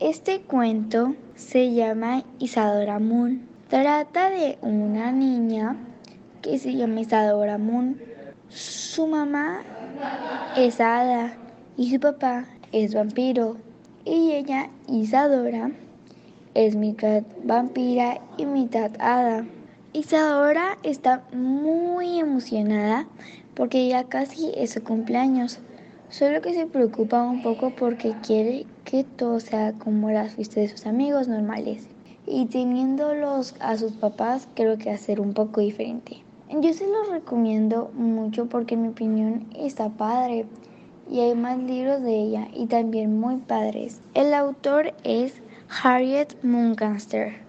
Este cuento se llama Isadora Moon. Trata de una niña que se llama Isadora Moon. Su mamá es hada y su papá es vampiro. Y ella, Isadora, es mitad vampira y mitad hada. Isadora está muy emocionada porque ya casi es su cumpleaños. Solo que se preocupa un poco porque quiere que todo sea como las fiestas de sus amigos normales. Y teniéndolos a sus papás, creo que hacer un poco diferente. Yo se los recomiendo mucho porque en mi opinión está padre y hay más libros de ella y también muy padres. El autor es Harriet Muncaster.